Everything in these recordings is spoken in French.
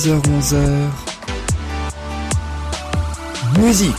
10h-11h Musique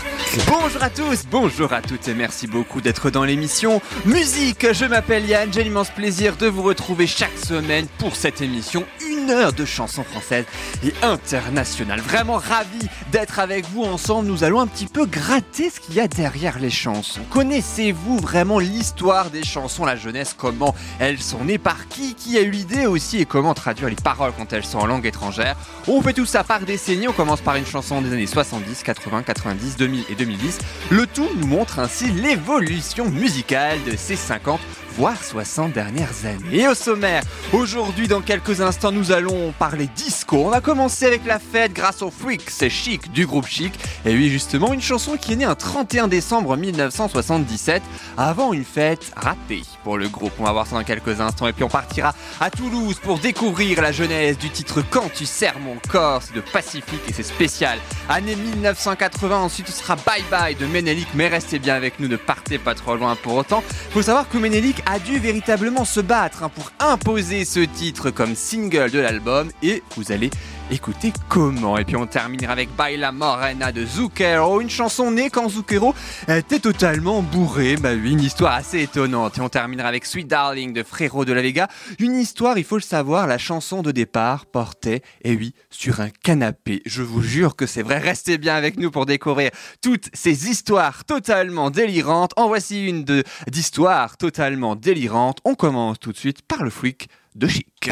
Bonjour à tous, bonjour à toutes et merci beaucoup d'être dans l'émission Musique. Je m'appelle Yann, j'ai l'immense plaisir de vous retrouver chaque semaine pour cette émission heure de chansons françaises et internationales. Vraiment ravi d'être avec vous ensemble. Nous allons un petit peu gratter ce qu'il y a derrière les chansons. Connaissez-vous vraiment l'histoire des chansons, la jeunesse, comment elles sont nées, par qui, qui a eu l'idée aussi et comment traduire les paroles quand elles sont en langue étrangère? On fait tout ça par décennie. On commence par une chanson des années 70, 80, 90, 2000 et 2010. Le tout nous montre ainsi l'évolution musicale de ces 50 voire 60 dernières années. Et au sommaire, aujourd'hui dans quelques instants nous allons parler disco. On va commencer avec la fête grâce au Freak, c'est chic du groupe Chic. Et oui justement une chanson qui est née un 31 décembre 1977 avant une fête ratée pour le groupe. On va voir ça dans quelques instants et puis on partira à Toulouse pour découvrir la jeunesse du titre Quand tu serres mon corps, c'est de Pacifique et c'est spécial. Année 1980, ensuite ce sera Bye Bye de Menelik, mais restez bien avec nous, ne partez pas trop loin pour autant. Faut savoir que Menelik a dû véritablement se battre hein, pour imposer ce titre comme single de l'album et vous allez écouter comment. Et puis on terminera avec Baila Morena de Zucchero, une chanson née quand Zucchero était totalement bourré. Bah oui, une histoire assez étonnante. Et on terminera avec Sweet Darling de Frérot de la Vega, une histoire, il faut le savoir, la chanson de départ portait, et oui, sur un canapé. Je vous jure que c'est vrai, restez bien avec nous pour découvrir toutes ces histoires totalement délirantes. En voici une d'histoires totalement délirantes. On commence tout de suite par le freak de Chic.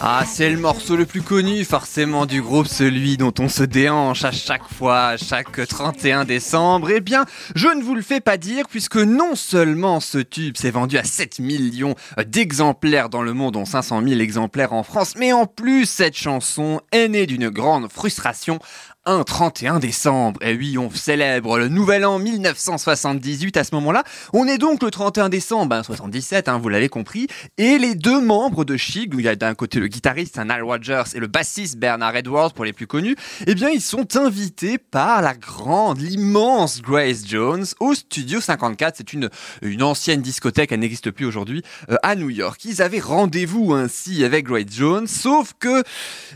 Ah, c'est le morceau le plus connu forcément du groupe, celui dont on se déhanche à chaque fois, à chaque 31 décembre. Eh bien, je ne vous le fais pas dire puisque non seulement ce tube s'est vendu à 7 millions d'exemplaires dans le monde, dont 500 000 exemplaires en France, mais en plus cette chanson est née d'une grande frustration un 31 décembre. Et oui, on célèbre le nouvel an 1978 à ce moment-là. On est donc le 31 décembre, ben 77, hein, vous l'avez compris. Et les deux membres de Chic, il y a d'un côté le guitariste Nile Rodgers et le bassiste Bernard Edwards pour les plus connus, eh bien ils sont invités par la grande, l'immense Grace Jones au Studio 54. C'est une, une ancienne discothèque, elle n'existe plus aujourd'hui, euh, à New York. Ils avaient rendez-vous ainsi avec Grace Jones, sauf que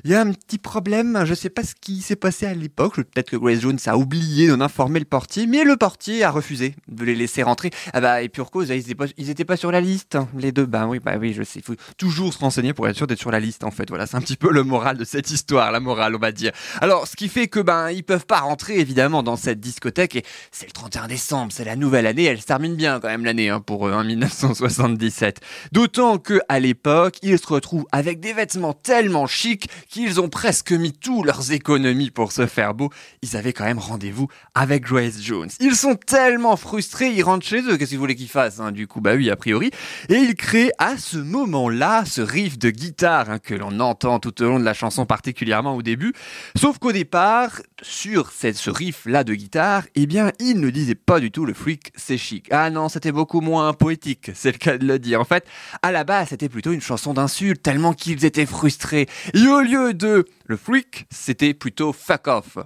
il y a un petit problème, je sais pas ce qui s'est passé à l'époque, peut-être que Grace Jones a oublié d'en informer le portier, mais le portier a refusé de les laisser rentrer. Ah bah, et pour cause, ils étaient pas, sur la liste, hein, les deux. Bah oui, bah oui, je sais, il faut toujours se renseigner pour être sûr d'être sur la liste, en fait. Voilà, c'est un petit peu le moral de cette histoire, la morale, on va dire. Alors, ce qui fait que, ben, ils peuvent pas rentrer, évidemment, dans cette discothèque, et c'est le 31 décembre, c'est la nouvelle année, elle se termine bien, quand même, l'année, hein, pour eux, hein, 1977. D'autant que, à l'époque, ils se retrouvent avec des vêtements tellement chics qu'ils ont presque mis tous leurs économies pour se faire beau, ils avaient quand même rendez-vous avec Grace Jones. Ils sont tellement frustrés, ils rentrent chez eux. Qu'est-ce qu'ils voulaient qu'ils fassent hein Du coup, bah oui, a priori. Et ils créent à ce moment-là ce riff de guitare hein, que l'on entend tout au long de la chanson, particulièrement au début. Sauf qu'au départ, sur ce riff-là de guitare, eh bien, ils ne disaient pas du tout le freak, c'est chic. Ah non, c'était beaucoup moins poétique, c'est le cas de le dire. En fait, à la base, c'était plutôt une chanson d'insulte, tellement qu'ils étaient frustrés. Et au lieu de le freak, c'était plutôt fuck off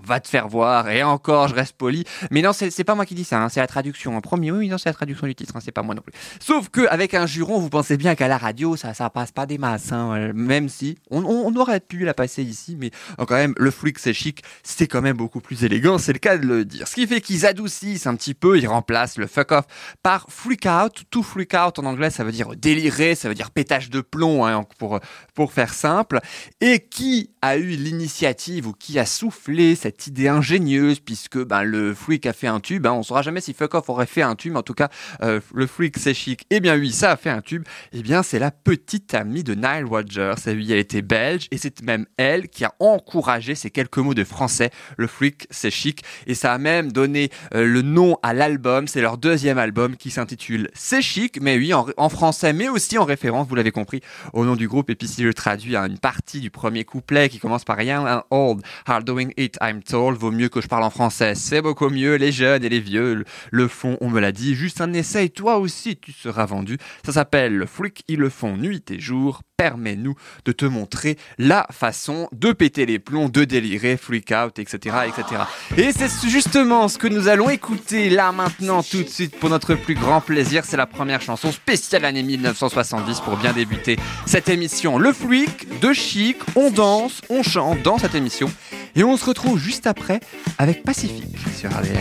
va te faire voir, et encore, je reste poli. Mais non, c'est pas moi qui dis ça, hein, c'est la traduction. En premier, oui, non, c'est la traduction du titre, hein, c'est pas moi non plus. Sauf que avec un juron, vous pensez bien qu'à la radio, ça, ça passe pas des masses, hein, même si on, aurait pu la passer ici, mais quand même, le flic c'est chic, c'est quand même beaucoup plus élégant, c'est le cas de le dire. Ce qui fait qu'ils adoucissent un petit peu, ils remplacent le fuck off par freak out. Tout freak out en anglais, ça veut dire délirer, ça veut dire pétage de plomb, pour, pour faire simple. Et qui a eu l'initiative ou qui a soufflé cette idée ingénieuse, puisque ben, le freak a fait un tube, hein, on saura jamais si Fuck Off aurait fait un tube, en tout cas, euh, le freak c'est chic, et eh bien oui, ça a fait un tube, et eh bien c'est la petite amie de Nile Rodgers, et oui, elle était belge, et c'est même elle qui a encouragé ces quelques mots de français, le freak c'est chic, et ça a même donné euh, le nom à l'album, c'est leur deuxième album qui s'intitule C'est chic, mais oui, en, français, mais aussi en référence, vous l'avez compris, au nom du groupe, et puis si je traduis à une partie du premier couplet qui commence par rien, old, hard doing it, I'm vaut mieux que je parle en français, c'est beaucoup mieux, les jeunes et les vieux le font, on me l'a dit, juste un essai, toi aussi tu seras vendu, ça s'appelle Freak, ils le font nuit et jour, permets-nous de te montrer la façon de péter les plombs, de délirer, freak out, etc., etc. Et c'est justement ce que nous allons écouter là maintenant tout de suite pour notre plus grand plaisir. C'est la première chanson spéciale année 1970 pour bien débuter cette émission. Le freak de chic, on danse, on chante dans cette émission et on se retrouve juste après avec Pacifique sur RDL.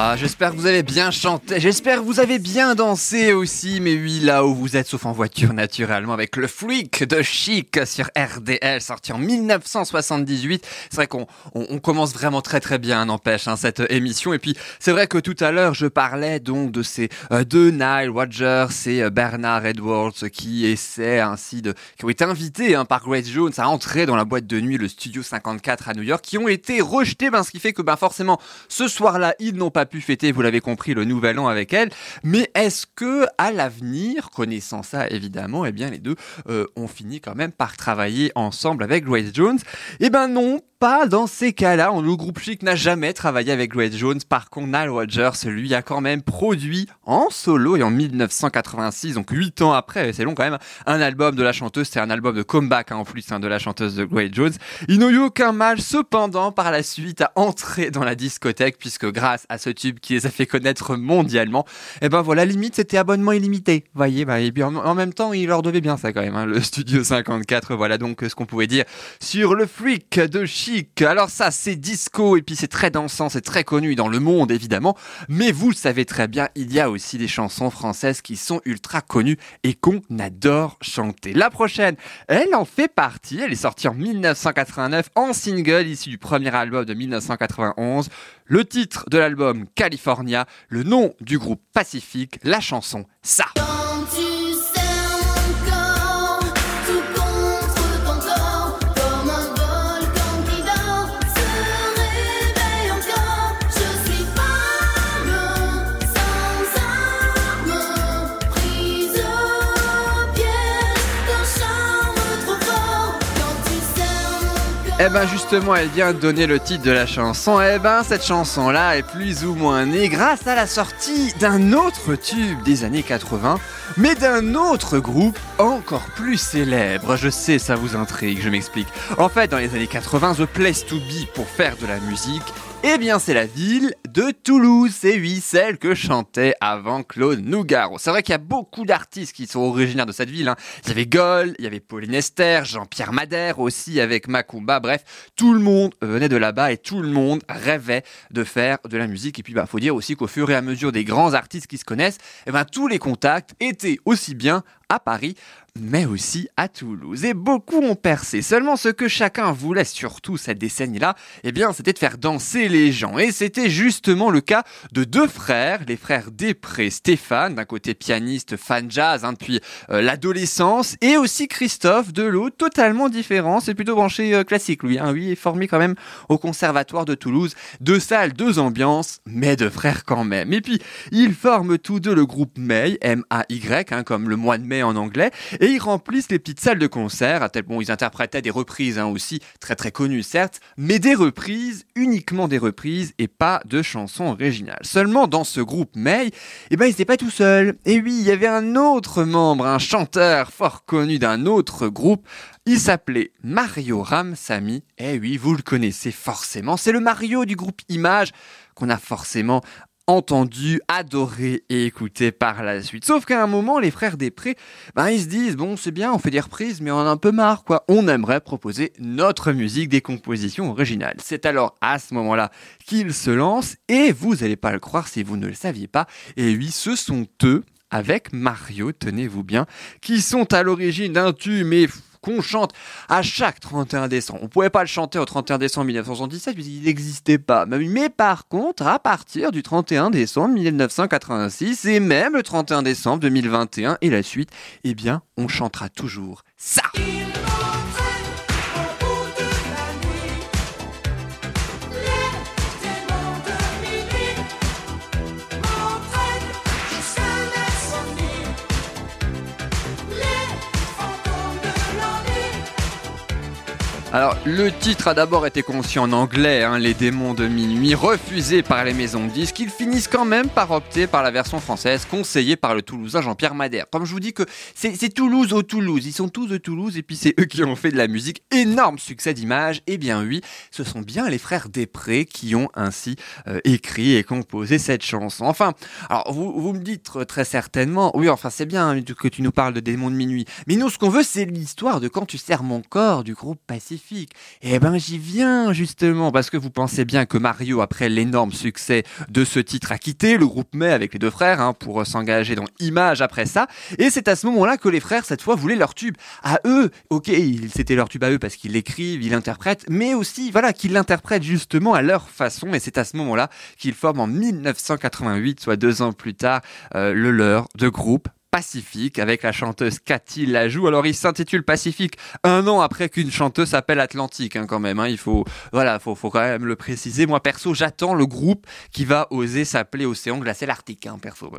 Ah, j'espère que vous avez bien chanté, j'espère que vous avez bien dansé aussi, mais oui, là où vous êtes, sauf en voiture naturellement, avec le freak de Chic sur RDL, sorti en 1978. C'est vrai qu'on on, commence vraiment très très bien, n'empêche, hein, cette émission. Et puis, c'est vrai que tout à l'heure, je parlais donc de ces euh, deux Nile Rodgers et euh, Bernard Edwards qui essaient ainsi de, qui ont été invités hein, par Grace Jones à entrer dans la boîte de nuit, le Studio 54 à New York, qui ont été rejetés, ben, ce qui fait que ben, forcément, ce soir-là, ils n'ont pas pu fêter, vous l'avez compris, le nouvel an avec elle. Mais est-ce que, à l'avenir, connaissant ça évidemment, eh bien les deux euh, ont fini quand même par travailler ensemble avec Grace Jones? Eh ben non, pas dans ces cas-là. Le groupe Chic n'a jamais travaillé avec Grace Jones. Par contre, Nile Rodgers, lui, a quand même produit en solo et en 1986, donc 8 ans après, c'est long quand même, un album de la chanteuse. C'est un album de comeback hein, en plus hein, de la chanteuse de Grace Jones. Ils n'ont eu aucun mal, cependant, par la suite, à entrer dans la discothèque, puisque grâce à ce tube qui les a fait connaître mondialement, et eh ben voilà, limite, c'était abonnement illimité. Voyez, bah, et puis en, même temps, il leur devait bien ça quand même, hein, le Studio 54. Voilà donc ce qu'on pouvait dire sur le freak de Chic alors ça, c'est disco et puis c'est très dansant, c'est très connu dans le monde évidemment. Mais vous savez très bien, il y a aussi des chansons françaises qui sont ultra connues et qu'on adore chanter. La prochaine, elle en fait partie. Elle est sortie en 1989 en single issu du premier album de 1991. Le titre de l'album California, le nom du groupe Pacifique, la chanson Ça. Eh ben justement, elle vient de donner le titre de la chanson. Eh ben cette chanson-là est plus ou moins née grâce à la sortie d'un autre tube des années 80, mais d'un autre groupe encore plus célèbre. Je sais, ça vous intrigue, je m'explique. En fait, dans les années 80, The Place to Be pour faire de la musique eh bien, c'est la ville de Toulouse. C'est oui, celle que chantait avant Claude Nougaro. C'est vrai qu'il y a beaucoup d'artistes qui sont originaires de cette ville. Hein. Il y avait Gold, il y avait Pauline Esther, Jean-Pierre Madère aussi avec Macumba. Bref, tout le monde venait de là-bas et tout le monde rêvait de faire de la musique. Et puis, bah, faut dire aussi qu'au fur et à mesure des grands artistes qui se connaissent, eh ben, tous les contacts étaient aussi bien à Paris, mais aussi à Toulouse. Et beaucoup ont percé. Seulement ce que chacun voulait, surtout cette décennie-là, eh bien, c'était de faire danser les gens. Et c'était justement le cas de deux frères, les frères Després, Stéphane, d'un côté pianiste, fan jazz, hein, depuis euh, l'adolescence, et aussi Christophe de l'autre, totalement différent. C'est plutôt branché euh, classique, lui. Hein. Lui est formé quand même au conservatoire de Toulouse. Deux salles, deux ambiances, mais deux frères quand même. Et puis, ils forment tous deux le groupe May, M-A-Y, hein, comme le mois de mai en anglais. Et ils remplissent les petites salles de concert, à tel point ils interprétaient des reprises hein, aussi, très très connues certes, mais des reprises, uniquement des reprises et pas de chansons originales. Seulement dans ce groupe May, eh ben ils n'étaient pas tout seuls. Et oui, il y avait un autre membre, un chanteur fort connu d'un autre groupe, il s'appelait Mario Ramsamy. Eh oui, vous le connaissez forcément. C'est le Mario du groupe Image qu'on a forcément entendu, adoré et écouté par la suite. Sauf qu'à un moment, les frères Després, ben, ils se disent, bon, c'est bien, on fait des reprises, mais on en a un peu marre, quoi. On aimerait proposer notre musique, des compositions originales. C'est alors à ce moment-là qu'ils se lancent, et vous n'allez pas le croire si vous ne le saviez pas, et oui, ce sont eux, avec Mario, tenez-vous bien, qui sont à l'origine d'un tube, qu'on chante à chaque 31 décembre. On pouvait pas le chanter au 31 décembre 1977 puisqu'il n'existait pas. Mais par contre, à partir du 31 décembre 1986 et même le 31 décembre 2021 et la suite, eh bien, on chantera toujours ça. Alors, le titre a d'abord été conçu en anglais, hein, Les démons de minuit, refusé par les maisons de disques. Ils finissent quand même par opter par la version française, conseillée par le Toulousain Jean-Pierre Madère. Comme je vous dis que c'est Toulouse au Toulouse, ils sont tous de Toulouse et puis c'est eux qui ont fait de la musique. Énorme succès d'image. Eh bien oui, ce sont bien les frères Després qui ont ainsi euh, écrit et composé cette chanson. Enfin, alors vous, vous me dites très certainement, oui, enfin c'est bien hein, que tu nous parles de démons de minuit. Mais nous, ce qu'on veut, c'est l'histoire de quand tu sers mon corps du groupe Pacifique. Eh ben j'y viens justement parce que vous pensez bien que Mario, après l'énorme succès de ce titre, a quitté le groupe May avec les deux frères hein, pour s'engager dans Image après ça. Et c'est à ce moment-là que les frères cette fois voulaient leur tube à eux. Ok, c'était leur tube à eux parce qu'ils l'écrivent, ils l'interprètent, mais aussi voilà qu'ils l'interprètent justement à leur façon. Et c'est à ce moment-là qu'ils forment en 1988, soit deux ans plus tard, euh, le leur de groupe Pacifique avec la chanteuse Cathy Lajoux. Alors il s'intitule Pacifique un an après qu'une chanteuse s'appelle Atlantique hein, quand même. Hein. Il faut voilà, faut, faut quand même le préciser. Moi perso, j'attends le groupe qui va oser s'appeler Océan Glacé l'Arctique. Hein, perso,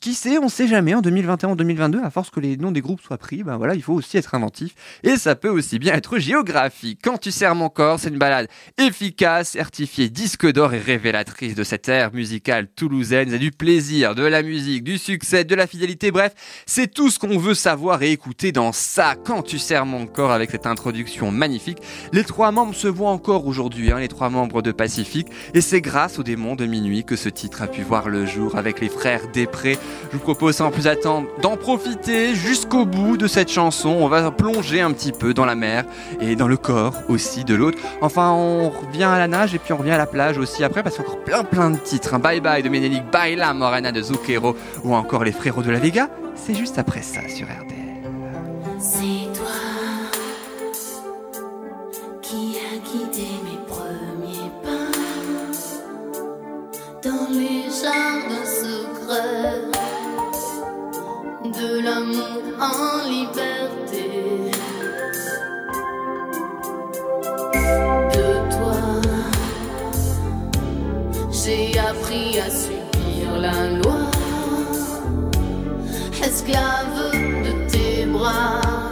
qui sait, on sait jamais en 2021, 2022, à force que les noms des groupes soient pris, ben voilà, il faut aussi être inventif et ça peut aussi bien être géographique. Quand tu sers mon corps, c'est une balade efficace, certifiée disque d'or et révélatrice de cette ère musicale toulousaine. a du plaisir, de la musique, du succès, de la fidélité Bref, c'est tout ce qu'on veut savoir et écouter dans ça. Quand tu sers mon corps avec cette introduction magnifique, les trois membres se voient encore aujourd'hui, hein, les trois membres de Pacifique. Et c'est grâce au démon de minuit que ce titre a pu voir le jour avec les frères Després. Je vous propose sans plus attendre d'en profiter jusqu'au bout de cette chanson. On va plonger un petit peu dans la mer et dans le corps aussi de l'autre. Enfin, on revient à la nage et puis on revient à la plage aussi après parce qu'il y a encore plein plein de titres. Hein. Bye bye de Ménélique, Bye la Morena de Zucchero ou encore les frérots de la Vega, c'est juste après ça sur RDL. C'est toi qui a guidé mes premiers pas dans les jardins secrets de l'amour en liberté. De toi, j'ai appris à subir la loi esclave de tes bras.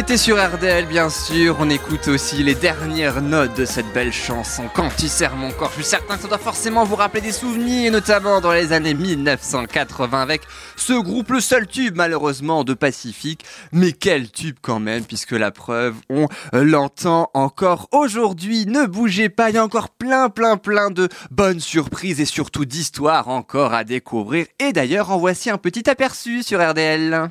C'était sur RDL bien sûr, on écoute aussi les dernières notes de cette belle chanson Quand tu sers mon corps. Je suis certain que ça doit forcément vous rappeler des souvenirs, notamment dans les années 1980 avec ce groupe, le seul tube malheureusement de Pacifique. Mais quel tube quand même, puisque la preuve, on l'entend encore aujourd'hui. Ne bougez pas, il y a encore plein plein plein de bonnes surprises et surtout d'histoires encore à découvrir. Et d'ailleurs, en voici un petit aperçu sur RDL.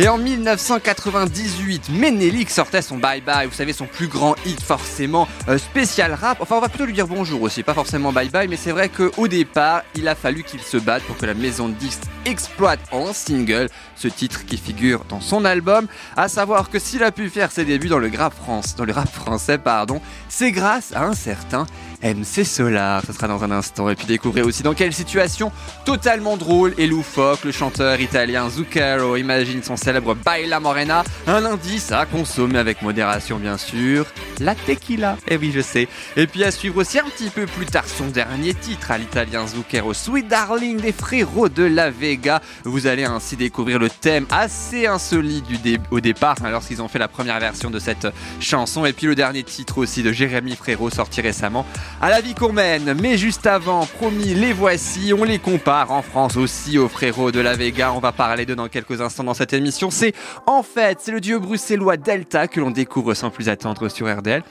Et en 1998, Menelik sortait son Bye Bye, vous savez son plus grand hit forcément euh, spécial rap. Enfin on va plutôt lui dire bonjour aussi, pas forcément Bye Bye, mais c'est vrai qu'au départ, il a fallu qu'il se batte pour que la maison de disques exploite en single ce titre qui figure dans son album. À savoir que s'il a pu faire ses débuts dans le rap, France, dans le rap français, pardon, c'est grâce à un certain MC Solar. Ce sera dans un instant. Et puis découvrir aussi dans quelle situation totalement drôle et loufoque le chanteur italien Zucchero imagine son célèbre Baila Morena. Un indice à consommer avec modération, bien sûr. La tequila. Eh oui, je sais. Et puis à suivre aussi un petit peu plus tard son dernier titre à l'italien Zucchero, Sweet Darling des frérots de la Vega. Vous allez ainsi découvrir le thème assez insolite au départ, hein, lorsqu'ils ont fait la première version de cette chanson. Et puis le dernier titre aussi de Jérémy Frérot sorti récemment à la vie qu'on mène. Mais juste avant, promis, les voici. On les compare en France aussi aux frérots de la Vega. On va parler d'eux dans quelques instants dans cette émission. C'est en fait, c'est le duo bruxellois Delta que l'on découvre sans plus attendre sur RDL.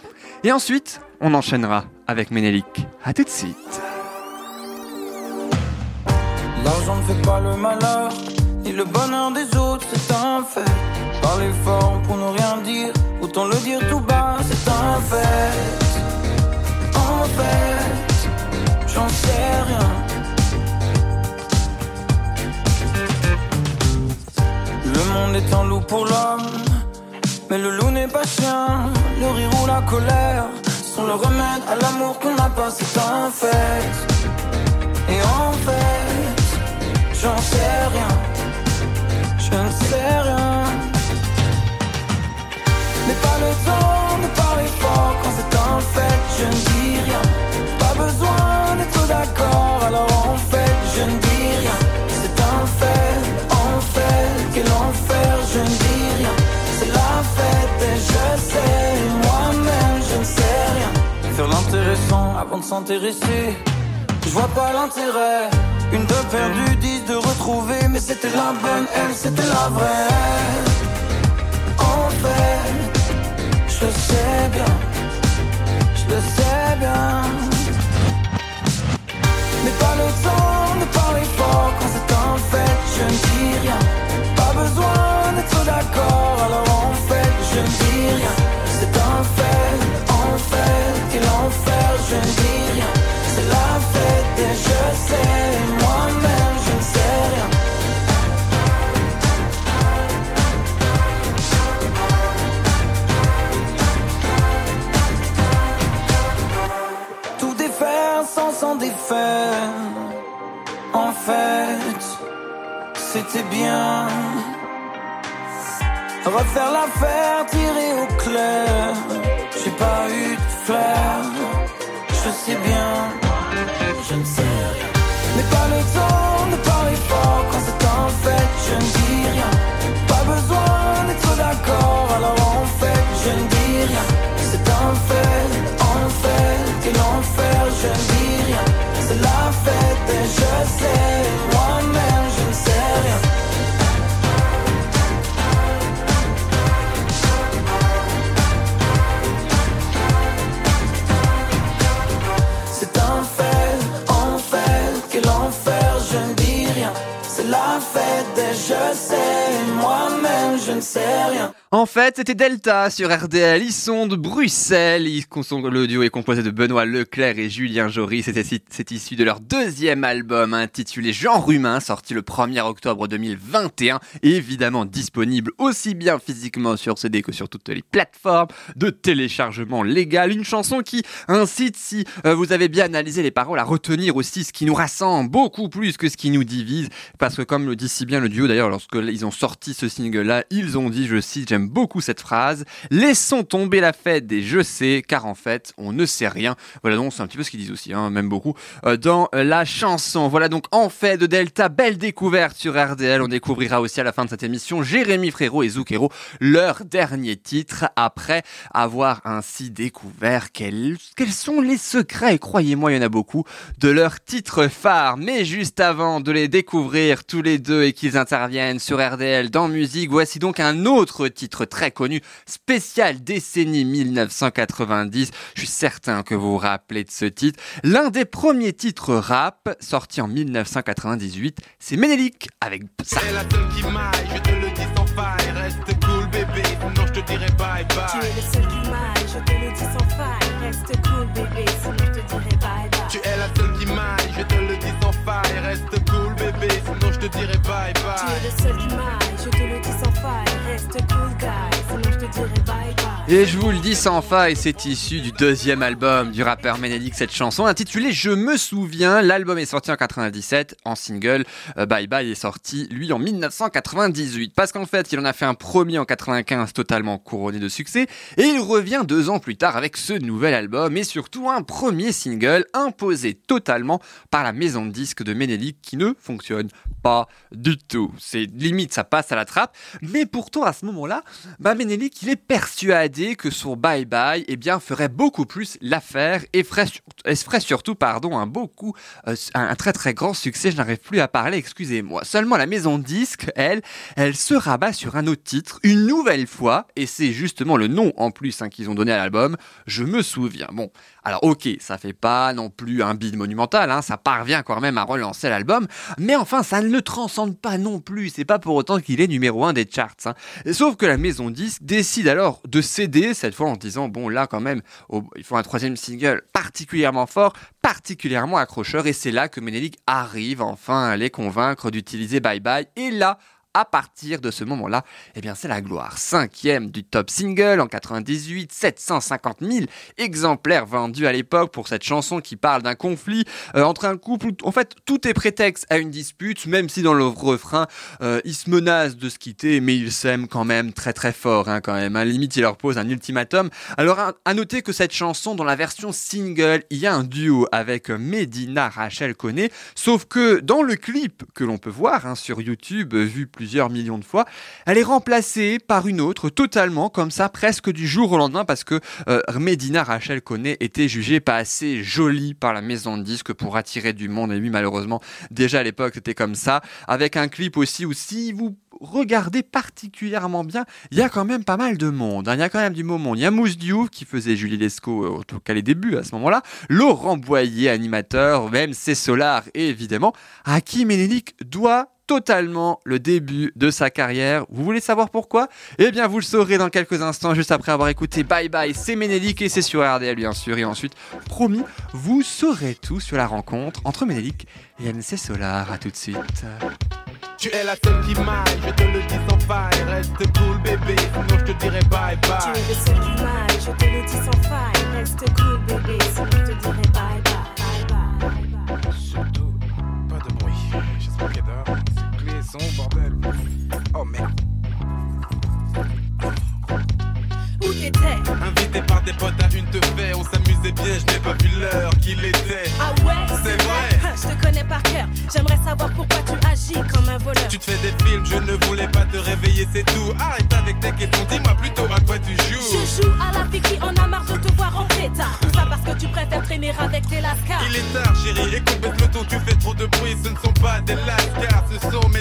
Et ensuite, on enchaînera avec Ménélique. A tout de suite. Pas le malheur, le bonheur des autres, c'est un fait. Parler fort pour ne rien dire, autant le dire tout bas, c'est un fait. En fait, j'en sais rien. Le monde est un loup pour l'homme, mais le loup n'est pas chien. Le rire ou la colère sont le remède à l'amour qu'on n'a pas, c'est un fait. Et en fait, j'en sais rien. Ne sais rien. Mais pas le temps de parler fort quand c'est un fait, je ne dis rien. Pas besoin d'être d'accord, alors en fait, je ne dis rien. C'est un fait, en fait, quel enfer, je ne dis rien. C'est la fête et je sais, moi-même, je ne sais rien. Faire l'intéressant avant de s'intéresser. Je vois pas l'intérêt. Une de perdue, dix de retrouvée. Mais c'était la bonne, elle, c'était la vraie. En fait, je sais bien. Je le sais bien. C'était bien. Refaire l'affaire, tirer au clair. J'ai pas eu de flair. Je sais bien, je ne sais rien. Mais pas le temps de parler fort quand c'est un fait, je ne dis rien. Pas besoin d'être d'accord, alors en fait, je ne dis rien. C'est un fait, en fait, quel enfer, je ne dis rien. C'est la fête et je sais, ne sais rien. En fait, c'était Delta sur RDL. Ils sont de Bruxelles. Ils le duo est composé de Benoît Leclerc et Julien Jory. C'est issu de leur deuxième album intitulé Genre humain, sorti le 1er octobre 2021. Évidemment disponible aussi bien physiquement sur CD que sur toutes les plateformes de téléchargement légal. Une chanson qui incite, si euh, vous avez bien analysé les paroles, à retenir aussi ce qui nous rassemble beaucoup plus que ce qui nous divise. Parce que comme le dit si bien le duo, d'ailleurs, lorsque ils ont sorti ce single-là, ils ont dit, je cite, beaucoup cette phrase, laissons tomber la fête des je sais, car en fait, on ne sait rien. Voilà donc, c'est un petit peu ce qu'ils disent aussi, hein, même beaucoup, euh, dans euh, la chanson. Voilà donc, en fait, de Delta, belle découverte sur RDL. On découvrira aussi à la fin de cette émission Jérémy Frérot et Zucchero, leur dernier titre, après avoir ainsi découvert quels, quels sont les secrets, et croyez-moi, il y en a beaucoup, de leur titre phare. Mais juste avant de les découvrir tous les deux et qu'ils interviennent sur RDL dans musique, voici donc un autre titre très connu, spécial décennie 1990. Je suis certain que vous vous rappelez de ce titre. L'un des premiers titres rap sorti en 1998, c'est Ménélique avec ça. C'est la seule qui maille, je te le dis sans faille. Reste cool, bébé, sinon je te dirai bye Tu bye. es le seul qui m'aille, je te le dis sans faille. Reste cool, bébé, sinon je te dirai bye bye. Tu es la seule qui m'aille, je te le dis sans faille. Reste cool, bébé, sinon je te dirai bye Tu bye. es le seul qui m'aille, Et je vous le dis sans faille, c'est issu du deuxième album du rappeur Ménélique, cette chanson intitulée Je me souviens. L'album est sorti en 97 en single. Euh, Bye Bye est sorti, lui, en 1998. Parce qu'en fait, il en a fait un premier en 95 totalement couronné de succès. Et il revient deux ans plus tard avec ce nouvel album et surtout un premier single imposé totalement par la maison de disques de Ménélique qui ne fonctionne pas du tout. C'est limite, ça passe à la trappe. Mais pourtant, à ce moment-là, bah, Ménélique, il est persuadé que son Bye Bye, eh bien, ferait beaucoup plus l'affaire et ferait, et ferait surtout, pardon, un beaucoup, euh, un, très très grand succès. Je n'arrive plus à parler, excusez-moi. Seulement, la maison disque, elle, elle se rabat sur un autre titre, une nouvelle fois, et c'est justement le nom en plus hein, qu'ils ont donné à l'album. Je me souviens. Bon, alors ok, ça fait pas non plus un bide monumental, hein, ça parvient quand même à relancer l'album, mais enfin, ça ne le transcende pas non plus. C'est pas pour autant qu'il est numéro un des charts. hein. Sauf que la maison 10 décide alors de céder, cette fois en disant, bon là quand même, oh, il faut un troisième single particulièrement fort, particulièrement accrocheur, et c'est là que Menelik arrive enfin à les convaincre d'utiliser Bye Bye, et là, à partir de ce moment-là, eh bien c'est la gloire. Cinquième du top single en 98, 750 000 exemplaires vendus à l'époque pour cette chanson qui parle d'un conflit euh, entre un couple. En fait, tout est prétexte à une dispute, même si dans le refrain, euh, ils se menacent de se quitter, mais ils s'aiment quand même très très fort, hein, quand même. À la limite, il leur pose un ultimatum. Alors, à, noter que cette chanson, dans la version single, il y a un duo avec Medina Rachel Koné, sauf que dans le clip que l'on peut voir hein, sur YouTube, vu plusieurs millions de fois, elle est remplacée par une autre, totalement comme ça, presque du jour au lendemain, parce que euh, Medina Rachel Koné était jugée pas assez jolie par la maison de disques pour attirer du monde, et lui, malheureusement, déjà à l'époque, c'était comme ça, avec un clip aussi où si vous regardez particulièrement bien, il y a quand même pas mal de monde. hein. Il y a quand même du moment. Il y a Mousse Diouf qui faisait Julie Lescaut, euh, tout cas les débuts à ce moment-là. Laurent Boyer, animateur, même c'est Solar, et évidemment, à qui Ménélique doit totalement le début de sa carrière. Vous voulez savoir pourquoi? Eh bien, vous le saurez dans quelques instants, juste après avoir écouté Bye Bye, c'est Ménélique et c'est sur RDL bien sûr. Et ensuite, promis, vous saurez tout sur la rencontre entre Ménélique et MC Solar. À tout de suite. Tu es la seule qui m'aille, je te le dis sans faille. Reste cool, bébé, sinon je te dirai bye Tu bye. es le seul qui m'aille, c'est tout. Arrête avec tes questions, dis-moi plutôt à quoi tu joues. Je joue à la fille qui en a marre de te voir en pétard. Tout ça parce que tu préfères traîner avec tes lascars. Il est tard, chérie, écoute, le ton, tu fais trop de bruit. Ce ne sont pas des lascars, ce sont mes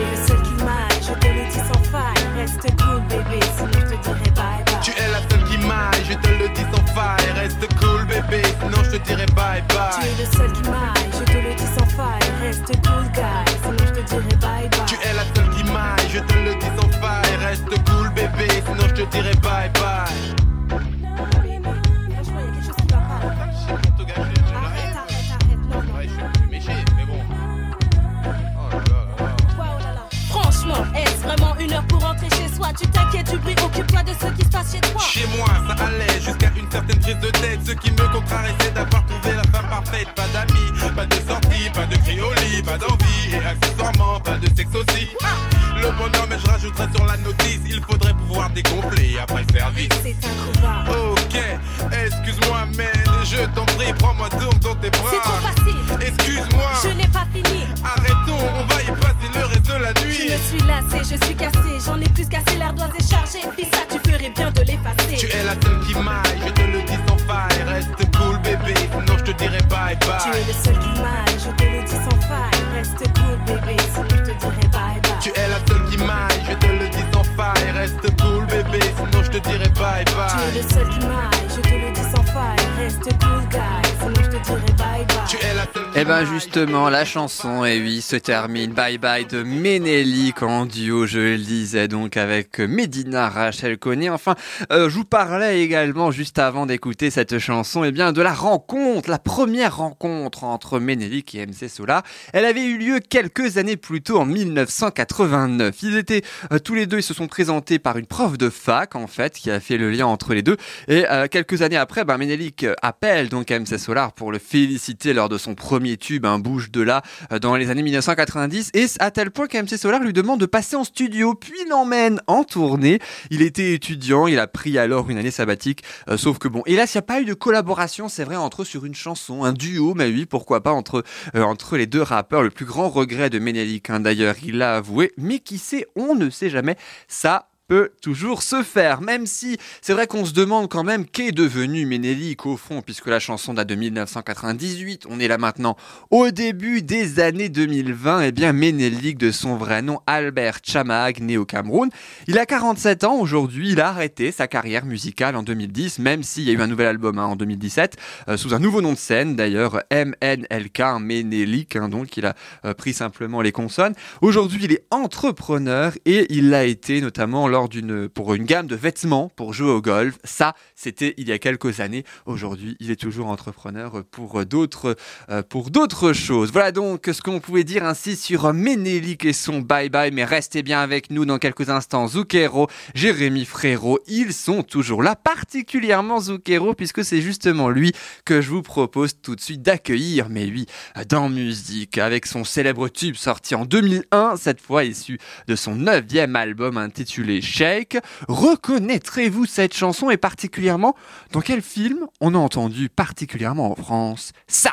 es le seul qui m'aille, je te le dis sans faille. Reste cool, bébé, sinon je te dirai bye bye. Tu es la seule qui m'aille, je te le dis sans faille. Reste cool, bébé, sinon je te dirai bye Tu bye. es le seul qui m'aille, je te le dis sans faille. Reste cool, guy, me contrarie, c'est d'avoir trouvé la femme parfaite. Pas d'amis, pas de sortie, pas de cri au lit, pas d'envie. Et accessoirement, pas de sexe aussi. Le bonheur, mais je rajouterai sur la notice. Il faudrait pouvoir dégonfler après le service. C'est un. Ok, excuse-moi, man. Je t'en prie, prends-moi donc dans tes bras. Bye Tu bye. es le seul qui m'aille, je te le dis sans faille. Reste cool, bébé, sinon je te dirai bye bye. Tu es la seule qui m'aille, je te le dis sans faille. Reste cool, bébé, sinon je te dirai bye Tu es bye. le seul qui m'aille, je te le dis sans faille. Reste cool, qui Eh m'aille. justement, la chanson, et oui, se termine Bye Bye de Ménélique en duo, je le disais donc avec Medina Rachel Conné. Enfin, euh, je vous parlais également juste avant d'écouter cette chanson, eh bien de la rencontre, la première rencontre entre Ménélique et MC Solar. Elle avait eu lieu quelques années plus tôt en 1989. Ils étaient euh, tous les deux, ils se sont présentés par une prof de fac en fait, qui a fait le lien entre les deux. Et euh, quelques années après, ben, Ménélique appelle donc MC Solar pour le féliciter lors de son premier tube, un bouge de là, euh, dans les années 1990. Et à tel point qu'MC Solar lui demande de passer en studio, puis l'emmène en tournée. Il était étudiant, il a pris alors une année sabbatique. euh, sauf que bon, hélas, il n'y a pas eu de collaboration, c'est vrai, entre eux sur une chanson, un duo, mais oui, pourquoi pas, entre, euh, les deux rappeurs. Le plus grand regret de Ménélique, hein, d'ailleurs, il l'a avoué. Mais qui sait, on ne sait jamais. Ça peut toujours se faire, même si c'est vrai qu'on se demande quand même qu'est devenu Ménélique au fond, puisque la chanson date de 1998, on est là maintenant au début des années 2020, et bien Ménélique de son vrai nom Albert Chamag, né au Cameroun, il a 47 ans aujourd'hui, il a arrêté sa carrière musicale en 2010, même s'il y a eu un nouvel album hein, en 2017, euh, sous un nouveau nom de scène d'ailleurs, MNLK, Ménélique, hein, donc il a euh, pris simplement les consonnes. Aujourd'hui, il est entrepreneur et il l'a été notamment lors d'une pour une gamme de vêtements pour jouer au golf. Ça, c'était il y a quelques années. Aujourd'hui, il est toujours entrepreneur pour d'autres euh, pour d'autres choses. Voilà donc ce qu'on pouvait dire ainsi sur Ménélique et son bye bye. Mais restez bien avec nous dans quelques instants. Zucchero, Jérémy Frérot, ils sont toujours là, particulièrement Zucchero puisque c'est justement lui que je vous propose tout de suite d'accueillir. Mais lui, dans musique avec son célèbre tube sorti en 2001, cette fois issu de son neuvième album intitulé Reconnaîtrez-vous cette chanson et particulièrement dans quel film on a entendu particulièrement en France ça?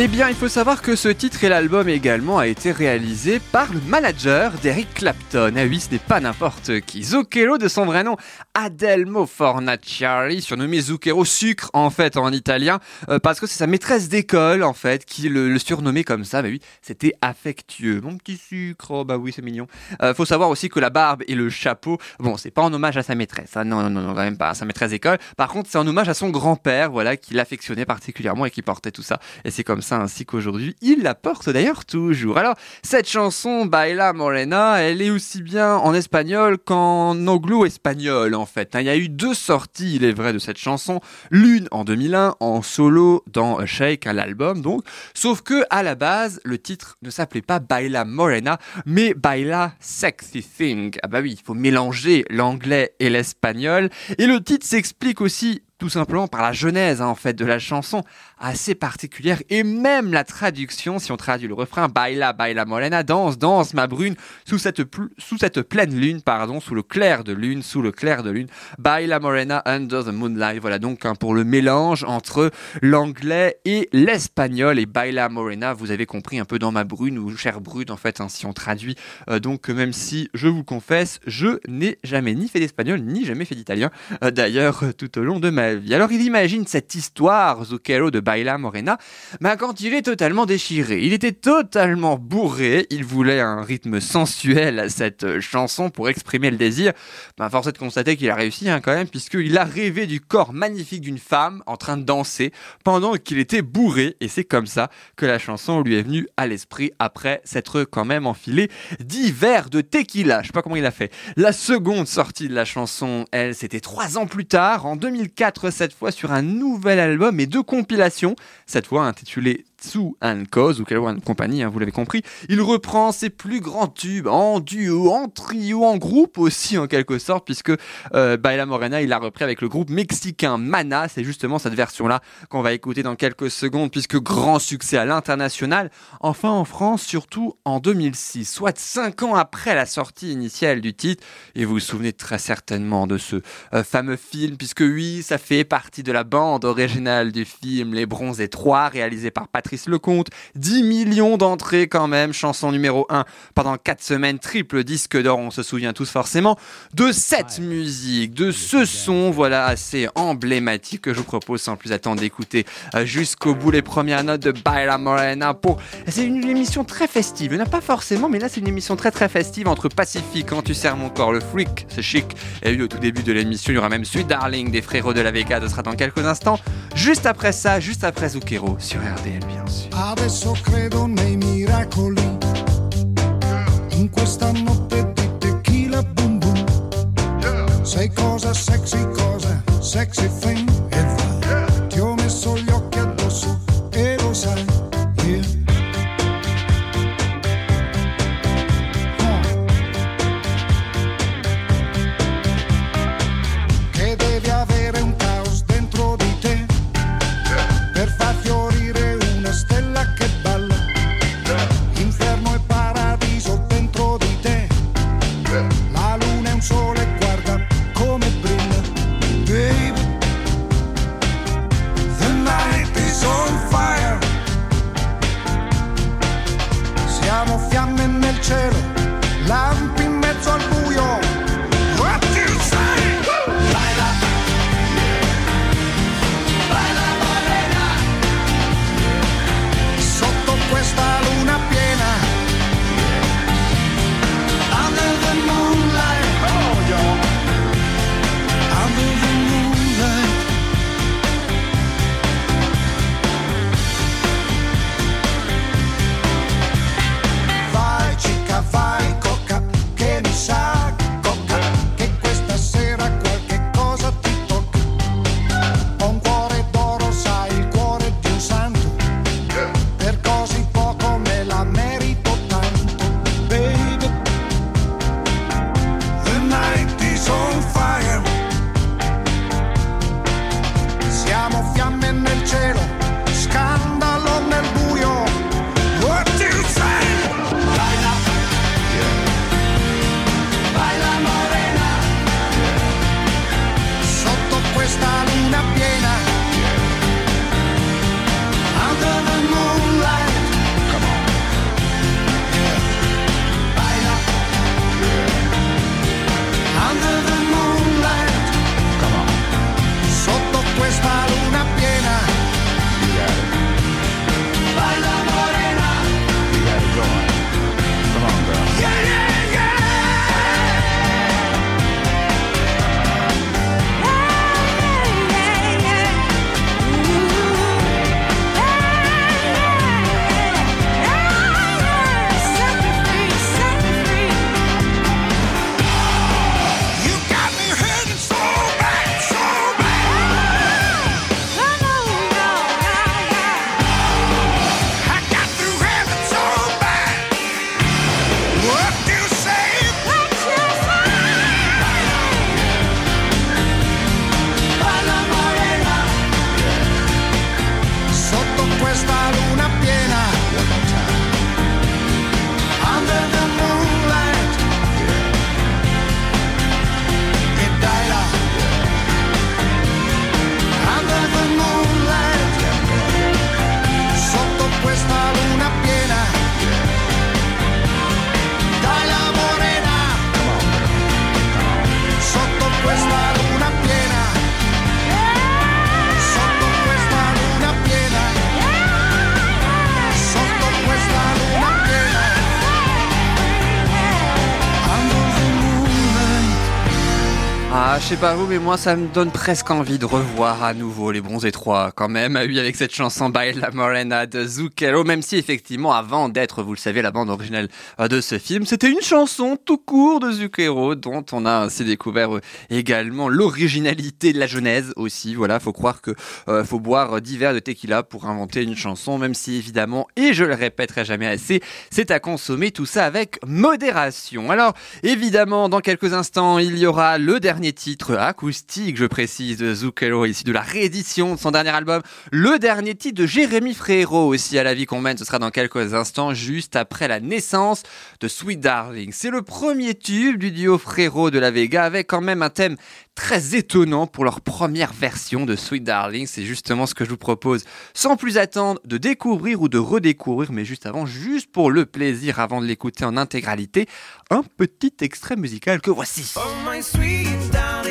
Eh bien, il faut savoir que ce titre et l'album également a été réalisé par le manager d'Eric Clapton. Ah oui, ce n'est pas n'importe qui. Zucchero de son vrai nom, Adelmo Fornaciari, surnommé Zucchero Sucre en fait en italien, euh, parce que c'est sa maîtresse d'école en fait qui le, surnommait comme ça. Mais oui, c'était affectueux. Mon petit sucre, oh bah oui, c'est mignon. Euh, faut savoir aussi que la barbe et le chapeau, bon, c'est pas en hommage à sa maîtresse, hein, non, non, non, non, quand même pas à sa maîtresse d'école. Par contre, c'est en hommage à son grand-père, voilà, qui l'affectionnait particulièrement et qui portait tout ça. Et c'est comme ça ainsi qu'aujourd'hui, il la porte d'ailleurs toujours. Alors, cette chanson, Baila Morena, elle est aussi bien en espagnol qu'en anglo-espagnol, en fait. hein. Il y a eu deux sorties, il est vrai, de cette chanson. L'une en 2001, en solo dans Shake, à l'album, donc. Sauf que, à la base, le titre ne s'appelait pas Baila Morena, mais Baila Sexy Thing. Ah bah oui, il faut mélanger l'anglais et l'espagnol. Et le titre s'explique aussi tout simplement par la genèse hein, en fait de la chanson assez particulière. Et même la traduction si on traduit le refrain baila baila morena danse danse ma brune sous cette sous cette pleine lune pardon sous le clair de lune sous le clair de lune baila morena under the moonlight. Voilà donc pour le mélange entre l'anglais et l'espagnol. Et baila morena vous avez compris un peu dans ma brune ou chère brune en fait hein, si on traduit. Euh, donc même si je vous confesse je n'ai jamais ni fait d'espagnol ni jamais fait d'italien euh, d'ailleurs euh, tout au long de ma vie. Alors il imagine cette histoire, Zucchero de Baila Morena, quand il est totalement déchiré. Il était totalement bourré, il voulait un rythme sensuel à cette chanson pour exprimer le désir. Ben, force est de constater qu'il a réussi hein, quand même, puisqu'il a rêvé du corps magnifique d'une femme en train de danser pendant qu'il était bourré, et c'est comme ça que la chanson lui est venue à l'esprit après s'être quand même enfilé 10 verres de tequila. Je sais pas comment il a fait. La seconde sortie de la chanson, elle, c'était trois ans plus tard, en 2004 cette fois, sur un nouvel album et deux compilations, cette fois intitulé Tsu and Cause, ou Kelwan Company, hein, vous l'avez compris. Il reprend ses plus grands tubes en duo, en trio, en groupe aussi en quelque sorte, puisque euh, Baila Morena, il l'a repris avec le groupe mexicain Mana. C'est justement cette version-là qu'on va écouter dans quelques secondes, puisque grand succès à l'international, enfin en France, surtout en 2006, soit cinq ans après la sortie initiale du titre. Et vous vous souvenez très certainement de ce euh, fameux film, puisque oui, ça fait partie de la bande originale du film Les Bronzés 3, réalisé par Patrick Lecomte. 10 millions d'entrées quand même, chanson numéro 1 pendant 4 semaines, triple disque d'or, on se souvient tous forcément de cette musique, de ce son, voilà, assez emblématique que je vous propose sans plus attendre d'écouter euh, jusqu'au bout les premières notes de Baila Morena pour... C'est une émission très festive, il n'y en a pas forcément, mais là c'est une émission très très festive entre Pacifique, Quand tu serres mon corps, le freak, c'est chic, et oui, au tout début de l'émission, il y aura même Sweet Darling des frérots de la Vega, ce sera dans quelques instants, juste après ça, juste après Zucchero sur RDL sûr. Adesso credo nei miracoli. In questa notte di tequila boom boom. Sei cosa sexy, cosa sexy thing. Sais pas vous, mais moi ça me donne presque envie de revoir à nouveau les Bronzés 3 quand même. Ah Oui, avec cette chanson By La Morena de Zucchero, même si effectivement avant d'être, vous le savez, la bande originale euh, de ce film, c'était une chanson tout court de Zucchero dont on a ainsi découvert euh, également l'originalité de la genèse aussi. Voilà, faut croire que euh, faut boire divers de tequila pour inventer une chanson, même si évidemment, et je le répéterai jamais assez, c'est à consommer tout ça avec modération. Alors évidemment, dans quelques instants, il y aura le dernier titre acoustique, je précise, de Zucchero, ici de la réédition de son dernier album. Le dernier titre de Jérémy Frérot aussi à la vie qu'on mène, ce sera dans quelques instants, juste après la naissance de Sweet Darling. C'est le premier tube du duo Frérot de la Vega avec quand même un thème très étonnant pour leur première version de Sweet Darling. C'est justement ce que je vous propose, sans plus attendre, de découvrir ou de redécouvrir, mais juste avant, juste pour le plaisir, avant de l'écouter en intégralité, un petit extrait musical que voici. Oh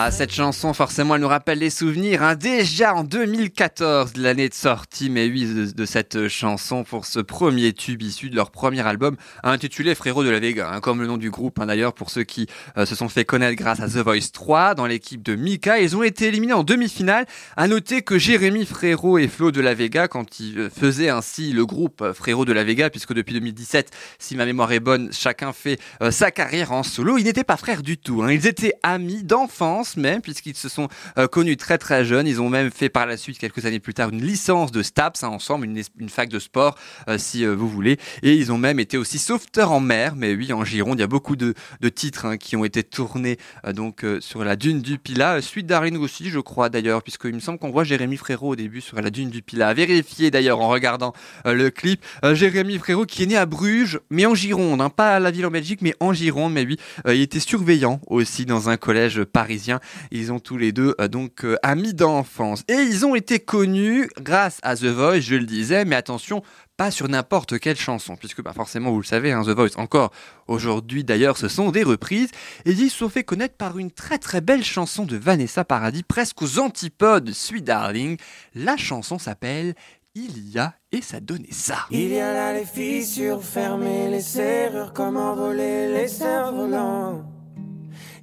Ah, cette chanson, forcément, elle nous rappelle les souvenirs. hein. Déjà en 2014, l'année de sortie, mais oui, de, cette chanson pour ce premier tube issu de leur premier album, intitulé Frérot de la Vega, hein, comme le nom du groupe hein, d'ailleurs, pour ceux qui euh, se sont fait connaître grâce à The Voice 3 dans l'équipe de Mika. Ils ont été éliminés en demi-finale. À noter que Jérémy Frérot et Flo de la Vega, quand ils euh, faisaient ainsi le groupe euh, Frérot de la Vega, puisque depuis 2017, si ma mémoire est bonne, chacun fait sa carrière en solo, ils n'étaient pas frères du tout. Ils étaient amis d'enfance même, puisqu'ils se sont euh, connus très très jeunes. Ils ont même fait par la suite, quelques années plus tard, une licence de STAPS hein, ensemble, une, fac de sport, euh, si euh, vous voulez. Et ils ont même été aussi sauveteurs en mer, mais oui, en Gironde. Il y a beaucoup de, titres hein, qui ont été tournés donc sur la dune du Pilat. Suite Darling aussi, je crois d'ailleurs, puisqu'il me semble qu'on voit Jérémy Frérot au début sur la dune du Pilat. Vérifiez d'ailleurs en regardant le clip. Jérémy Frérot qui est né à Bruges, mais en Gironde, hein, pas à la ville en Belgique, mais en Gironde. Mais oui, il était surveillant aussi dans un collège parisien. Ils ont tous les deux euh, donc euh, amis d'enfance. Et ils ont été connus grâce à The Voice, je le disais, mais attention, pas sur n'importe quelle chanson, puisque bah, forcément vous le savez, hein, The Voice encore aujourd'hui d'ailleurs ce sont des reprises, et ils se sont fait connaître par une très très belle chanson de Vanessa Paradis, presque aux antipodes de Sweet Darling. La chanson s'appelle Il y a et ça donnait ça. Il y a là les fissures fermées, les serrures, voler les cerfs-volants.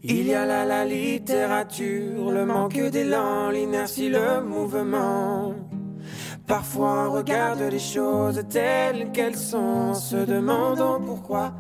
Il y a là la littérature, le manque d'élan, l'inertie, le mouvement. Parfois on regarde les choses telles qu'elles sont, en se demandant pourquoi.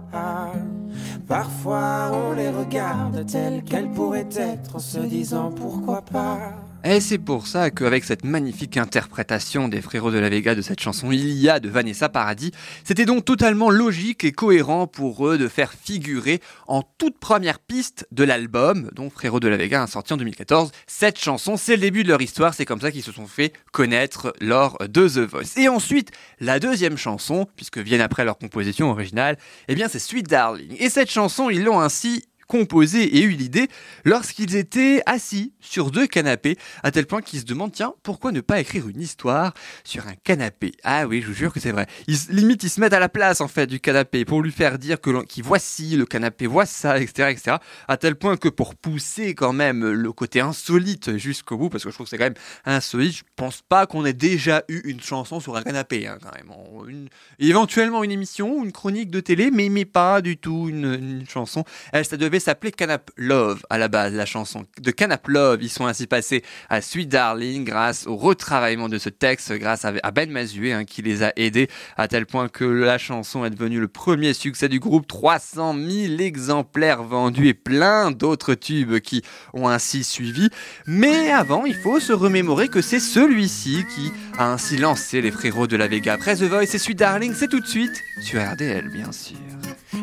Parfois on les regarde telles qu'elles pourraient être, en se disant pourquoi pas. Et c'est pour ça qu'avec cette magnifique interprétation des frérots de la Vega de cette chanson Il y a de Vanessa Paradis, c'était donc totalement logique et cohérent pour eux de faire figurer en toute première piste de l'album, dont Frérots de la Vega a sorti en 2014. Cette chanson, c'est le début de leur histoire, c'est comme ça qu'ils se sont fait connaître lors de The Voice. Et ensuite, la deuxième chanson, puisque viennent après leur composition originale, eh bien c'est Sweet Darling. Et cette chanson, ils l'ont ainsi composé et eu l'idée lorsqu'ils étaient assis sur deux canapés, à tel point qu'ils se demandent, tiens, pourquoi ne pas écrire une histoire sur un canapé? Ah oui, je vous jure que c'est vrai. Ils, limite, ils se mettent à la place, en fait, du canapé, pour lui faire dire que qu'il voici le canapé, voit ça, etc., etc., à tel point que pour pousser quand même le côté insolite jusqu'au bout, parce que je trouve que c'est quand même insolite, je pense pas qu'on ait déjà eu une chanson sur un canapé, hein, quand même. Éventuellement une émission, une chronique de télé, mais, mais pas du tout une, une chanson. Elle, ça devait s'appeler Canap Love à la base, la chanson. De Canap Love, ils sont ainsi passés à Sweet Darling grâce au retravaillement de ce texte, grâce à à Ben Mazué hein, qui les a aidés à tel point que la chanson est devenue le premier succès du groupe. 300 000 exemplaires vendus et plein d'autres tubes qui ont ainsi suivi. Mais avant, il faut se remémorer que c'est celui-ci qui a ainsi lancé les frérots de la Vega. Après The Voice et Sweet Darling, c'est tout de suite sur RDL, bien sûr.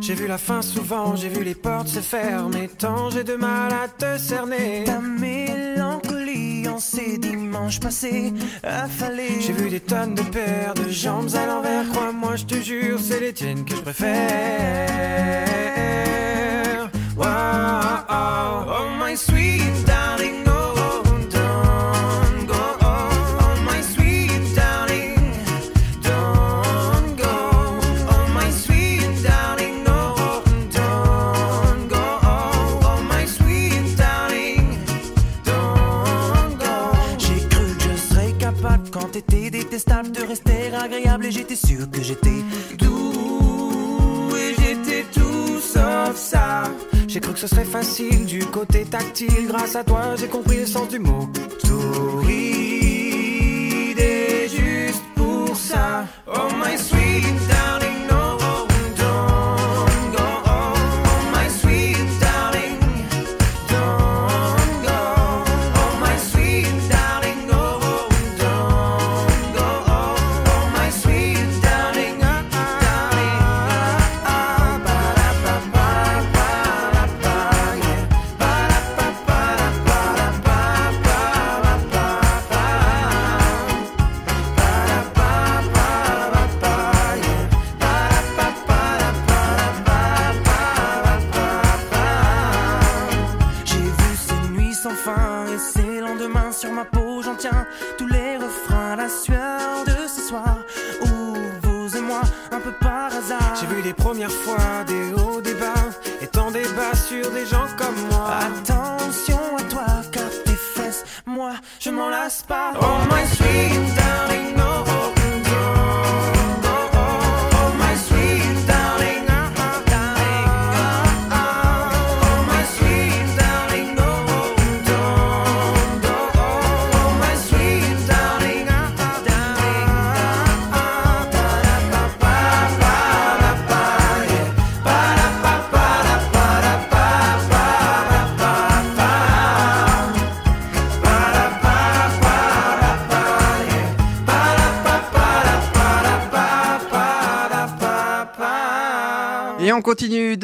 J'ai vu la fin souvent, j'ai vu les portes se fermer. Tant j'ai de mal à te cerner. Ta mélancolie en ces dimanches passés affalés. J'ai vu des tonnes de paires de jambes à l'envers. Crois-moi, je te jure, c'est les tiennes que je préfère. Wow, oh my sweet détestable, de rester agréable et j'étais sûr que j'étais doux et j'étais tout sauf ça. J'ai cru que ce serait facile du côté tactile. Grâce à toi, j'ai compris le sens du mot. Torride et juste pour ça. Oh my sweet darling,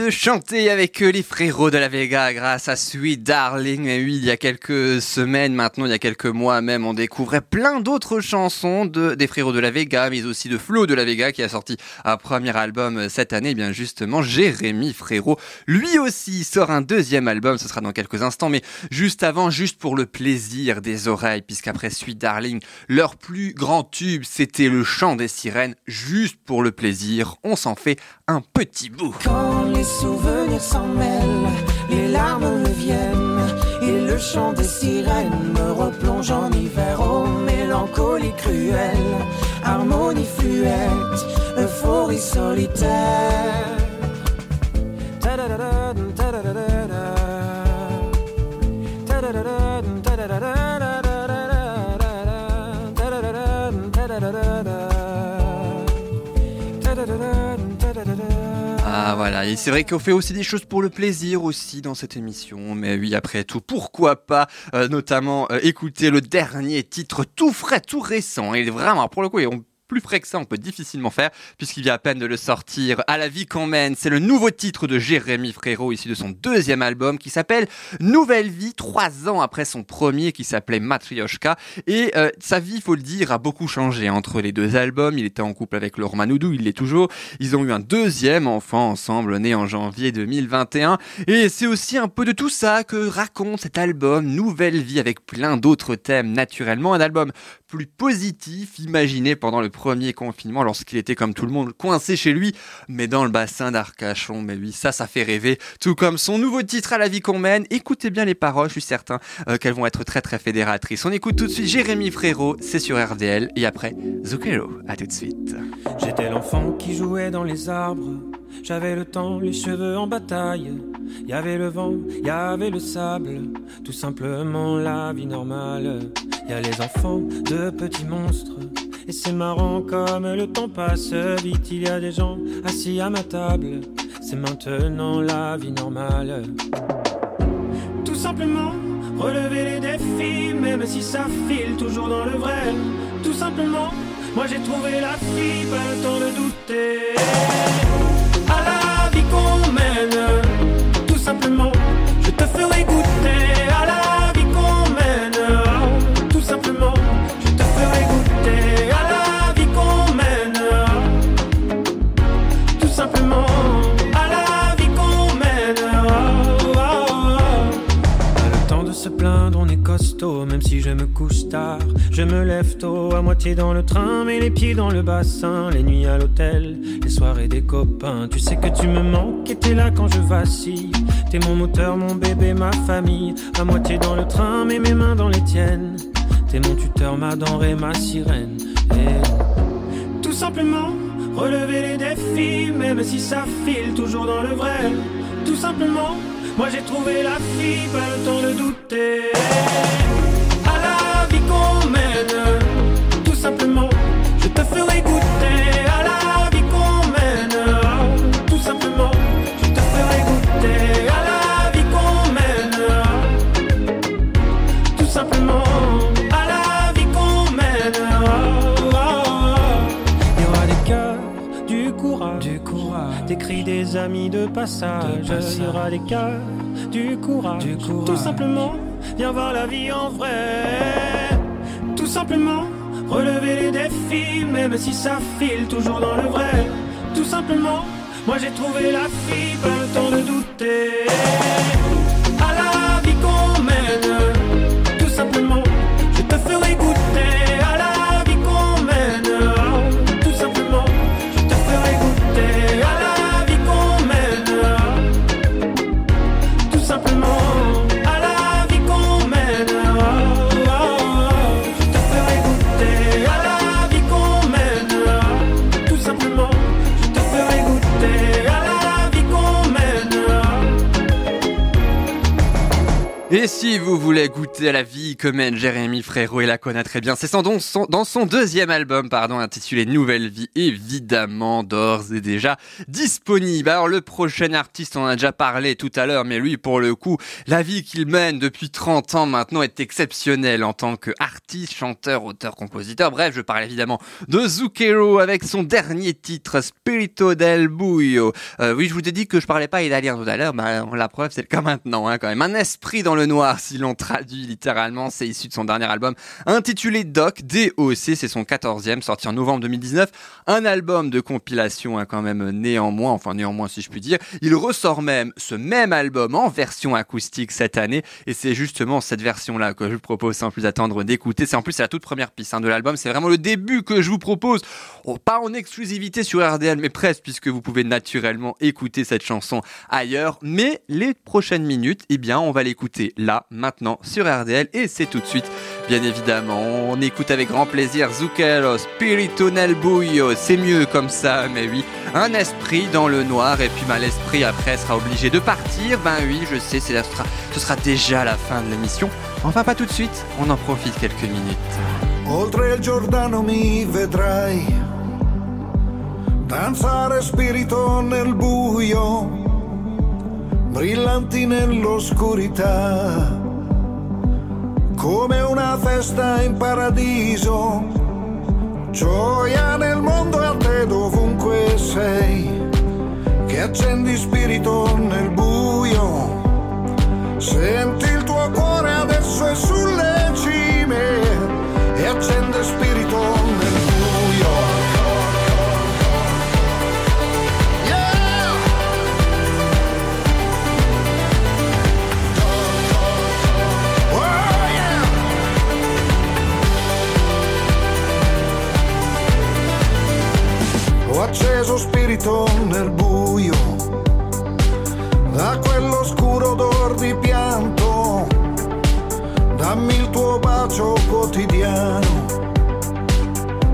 de chanter avec les frérots de la Vega grâce à Sweet Darling. Et oui, il y a quelques semaines maintenant, il y a quelques mois même, on découvrait plein d'autres chansons de, des frérots de la Vega, mais aussi de Flo de la Vega qui a sorti un premier album euh, cette année. Eh bien justement, Jérémy Frérot, lui aussi sort un deuxième album, ce sera dans quelques instants, mais juste avant, juste pour le plaisir des oreilles, puisqu'après Sweet Darling, leur plus grand tube, c'était le chant des sirènes, juste pour le plaisir, on s'en fait un petit bout. Souvenirs s'en mêlent, les larmes me viennent et le chant des sirènes me replonge en hiver. Oh, mélancolie cruelle, harmonie fluette, euphorie solitaire. Voilà, et c'est vrai qu'on fait aussi des choses pour le plaisir aussi dans cette émission, mais oui après tout, pourquoi pas euh, notamment euh, écouter le dernier titre tout frais, tout récent, et vraiment pour le coup, on plus frais que ça, on peut difficilement faire, puisqu'il vient à peine de le sortir à la vie qu'on mène. C'est le nouveau titre de Jérémy Frérot, ici de son deuxième album, qui s'appelle Nouvelle vie, trois ans après son premier, qui s'appelait Matryoshka. Et euh, sa vie, faut le dire, a beaucoup changé entre les deux albums. Il était en couple avec Laure Manoudou, il l'est toujours. Ils ont eu un deuxième enfant ensemble, né en janvier 2021. Et c'est aussi un peu de tout ça que raconte cet album, Nouvelle vie, avec plein d'autres thèmes, naturellement. Un album plus positif, imaginé pendant le premier confinement, lorsqu'il était comme tout le monde coincé chez lui, mais dans le bassin d'Arcachon. Mais lui, ça, ça fait rêver. Tout comme son nouveau titre à la vie qu'on mène. Écoutez bien les paroles, je suis certain euh, qu'elles vont être très très fédératrices. On écoute tout de suite Jérémy Frérot, c'est sur RDL, et après Zucchero. À tout de suite. J'étais l'enfant qui jouait dans les arbres. J'avais le temps, les cheveux en bataille. Y avait le vent, y avait le sable. Tout simplement la vie normale. Y a les enfants de petits monstres. Et c'est marrant comme le temps passe vite. Il y a des gens assis à ma table. C'est maintenant la vie normale. Tout simplement relever les défis, même si ça file toujours dans le vrai. Tout simplement, moi j'ai trouvé la fille, pas le temps de douter. À la vie qu'on mène, tout simplement, je te ferai goûter. Je me lève tôt, à moitié dans le train, mais les pieds dans le bassin. Les nuits à l'hôtel, les soirées des copains. Tu sais que tu me manques et t'es là quand je vacille. T'es mon moteur, mon bébé, ma famille. À moitié dans le train, mais mes mains dans les tiennes. T'es mon tuteur, ma denrée, ma sirène. Et tout simplement, relever les défis, même si ça file toujours dans le vrai. Tout simplement, moi j'ai trouvé la fille, pas le temps de douter. Je te ferai goûter. À la vie qu'on mène, tout simplement, je te ferai goûter. À la vie qu'on mène, tout simplement, à la vie qu'on mène. Il y aura des cœurs, du courage, du courage, des cris des amis de passage. Il y aura des cœurs, du courage, du courage. Tout simplement, viens voir la vie en vrai. Tout simplement, relever les défis, même si ça file toujours dans le vrai. Tout simplement, moi j'ai trouvé la fille, à la vie que mène Jérémy Frérot et la connaît très bien, c'est son- dans son deuxième album, pardon, intitulé Nouvelle Vie, évidemment d'ores et déjà disponible. Alors le prochain artiste, on en a déjà parlé tout à l'heure, mais lui, pour le coup, la vie qu'il mène depuis 30 ans maintenant est exceptionnelle en tant qu'artiste, chanteur, auteur, compositeur. Bref, je parle évidemment de Zucchero avec son dernier titre, Spirito del Buio. Euh, oui, je vous ai dit que je parlais pas italien tout à l'heure, bah, la preuve c'est le cas maintenant, hein, quand même. Un esprit dans le noir, si l'on traduit littéralement, c'est issu de son dernier album intitulé Doc, DOC, c'est son 14e, sorti en novembre 2019. Un album de compilation, hein, quand même, néanmoins, enfin néanmoins si je puis dire. Il ressort même ce même album en version acoustique cette année, et c'est justement cette version-là que je vous propose sans plus attendre d'écouter. C'est en plus la toute première piste hein, de l'album, c'est vraiment le début que je vous propose. Oh, pas en exclusivité sur RDL, mais presque, puisque vous pouvez naturellement écouter cette chanson ailleurs. Mais les prochaines minutes, eh bien, on va l'écouter là, maintenant, sur RDL, et c'est tout de suite, bien évidemment. On écoute avec grand plaisir Zucchero, Spirito nel buio. C'est mieux comme ça, mais oui. Un esprit dans le noir, et puis bah, l'esprit après sera obligé de partir. Ben oui, je sais, ce sera, ce sera déjà la fin de l'émission. Enfin, pas tout de suite, on en profite quelques minutes. Oltre il Giordano mi vedrai danzare spirito nel buio, brillanti nell'oscurità, come una festa in paradiso, gioia nel mondo e a te dovunque sei, che accendi spirito nel buio, senti il tuo cuore adesso è sulle cime e accende spirito Ho acceso spirito nel buio, da quell'oscuro odor di pianto, dammi il tuo bacio quotidiano,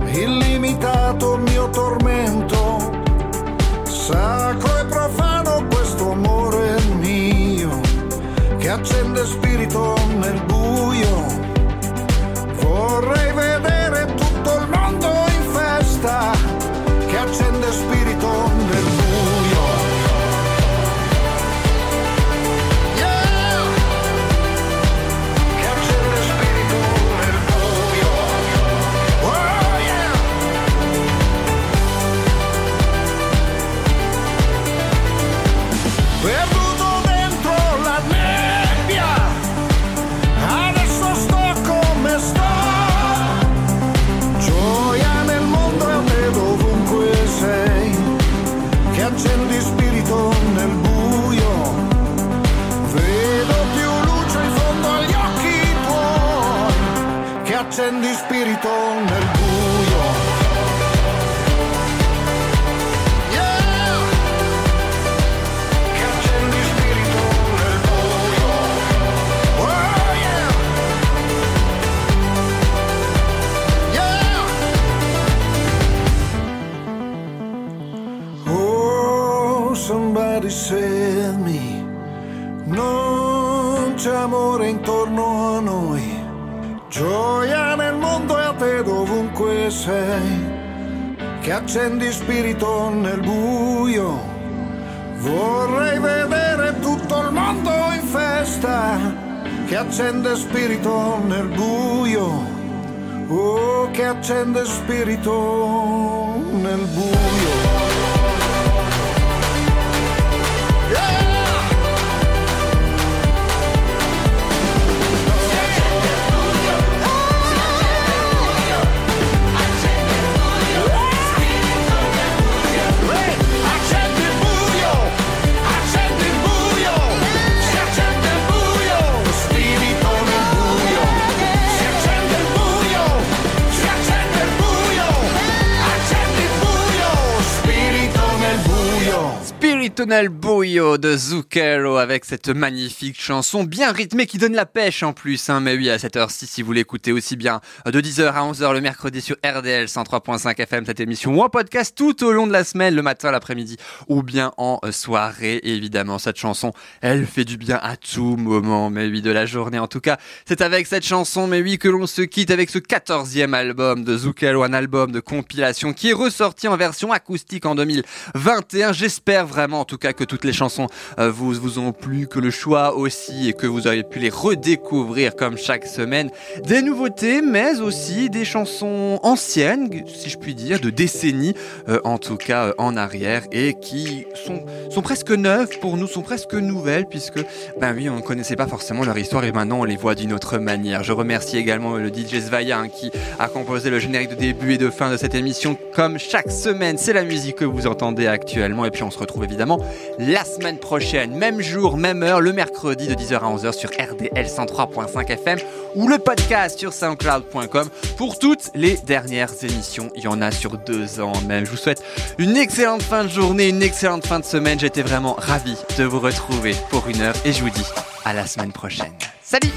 illimitato mio tormento, sacro e profano questo amore mio, che accende spirito nel buio. Vorrei de Zucchero avec cette magnifique chanson bien rythmée qui donne la pêche en plus. Hein. Mais oui, à cette heure-ci, si vous l'écoutez aussi bien de 10h à 11h le mercredi sur RDL 103.5 FM, cette émission ou en podcast tout au long de la semaine, le matin, l'après-midi ou bien en euh, soirée. Évidemment, cette chanson, elle fait du bien à tout moment, mais oui, de la journée. En tout cas, c'est avec cette chanson, mais oui, que l'on se quitte avec ce 14e album de Zucchero, un album de compilation qui est ressorti en version acoustique en 2021. J'espère vraiment, en tout cas, que toutes les chansons euh, vous, vous ont plu, que le choix aussi et que vous avez pu les redécouvrir comme chaque semaine. Des nouveautés, mais aussi des chansons anciennes, si je puis dire, de décennies, euh, en tout cas euh, en arrière, et qui sont, sont presque neuves pour nous, sont presque nouvelles, puisque, ben oui, on ne connaissait pas forcément leur histoire et maintenant on les voit d'une autre manière. Je remercie également le DJ Svaya hein, qui a composé le générique de début et de fin de cette émission. Comme chaque semaine, c'est la musique que vous entendez actuellement, et puis on se retrouve évidemment la semaine prochaine, même jour, même heure, le mercredi de 10h à 11h sur RDL 103.5 FM ou le podcast sur soundcloud.com pour toutes les dernières émissions. Il y en a sur deux ans même. Je vous souhaite une excellente fin de journée, une excellente fin de semaine. J'étais vraiment ravi de vous retrouver pour une heure et je vous dis à la semaine prochaine. Salut